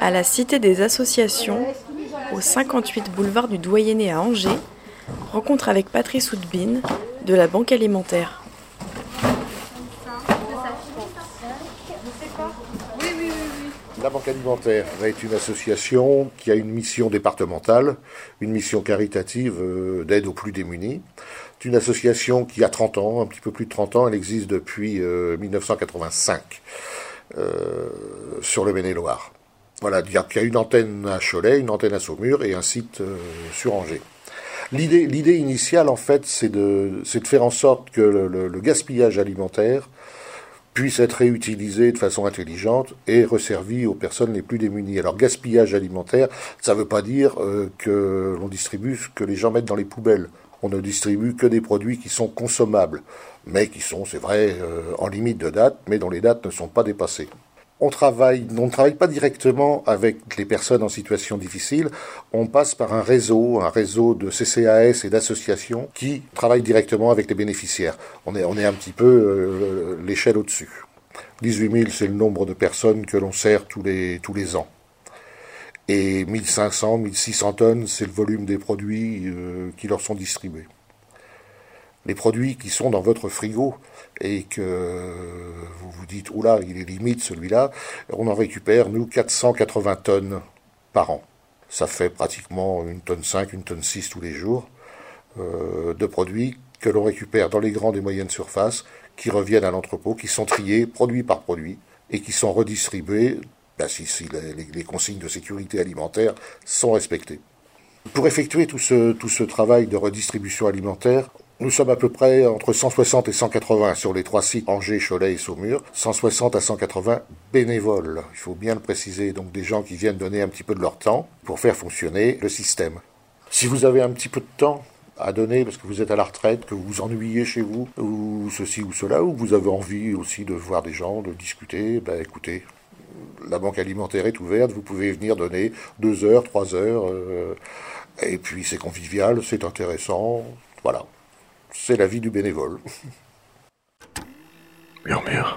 À la Cité des Associations, au 58 boulevard du Doyenné à Angers, rencontre avec Patrice Houdbine de la Banque Alimentaire. La Banque Alimentaire est une association qui a une mission départementale, une mission caritative euh, d'aide aux plus démunis. C'est une association qui a 30 ans, un petit peu plus de 30 ans, elle existe depuis 1985 euh, euh, sur le Maine-et-Loire. Voilà, il y a une antenne à Cholet, une antenne à Saumur et un site sur Angers. L'idée, initiale, en fait, c'est de faire en sorte que le gaspillage alimentaire puisse être réutilisé de façon intelligente et resservi aux personnes les plus démunies. Alors gaspillage alimentaire, ça ne veut pas dire euh, que l'on distribue ce que les gens mettent dans les poubelles. On ne distribue que des produits qui sont consommables, mais qui sont, c'est vrai, euh, en limite de date, mais dont les dates ne sont pas dépassées on travaille, on ne travaille pas directement avec les personnes en situation difficile. On passe par un réseau, un réseau de CCAS et d'associations qui travaillent directement avec les bénéficiaires. On est, on est un petit peu euh, l'échelle au-dessus. 18 000, c'est le nombre de personnes que l'on sert tous les, tous les ans. Et 1500, 1600 tonnes, c'est le volume des produits euh, qui leur sont distribués les produits qui sont dans votre frigo et que vous vous dites, oula, il est limite celui-là, on en récupère, nous, 480 tonnes par an. Ça fait pratiquement une tonne 5, une tonne 6 tous les jours euh, de produits que l'on récupère dans les grandes et moyennes surfaces, qui reviennent à l'entrepôt, qui sont triés produit par produit et qui sont redistribués ben, si, les, consignes de sécurité alimentaire sont respectées. Pour effectuer tout ce, tout ce travail de redistribution alimentaire, nous sommes à peu près entre 160 et 180 sur les trois sites Angers, Cholet et Saumur. 160 à 180 bénévoles. Il faut bien le préciser. Donc des gens qui viennent donner un petit peu de leur temps pour faire fonctionner le système. Si vous avez un petit peu de temps à donner parce que vous êtes à la retraite, que vous vous ennuyez chez vous, ou ceci ou cela, ou vous avez envie aussi de voir des gens, de discuter, ben écoutez, la banque alimentaire est ouverte, vous pouvez venir donner deux heures, trois heures, euh, et puis c'est convivial, c'est intéressant, voilà c'est la vie du bénévole. Murmure,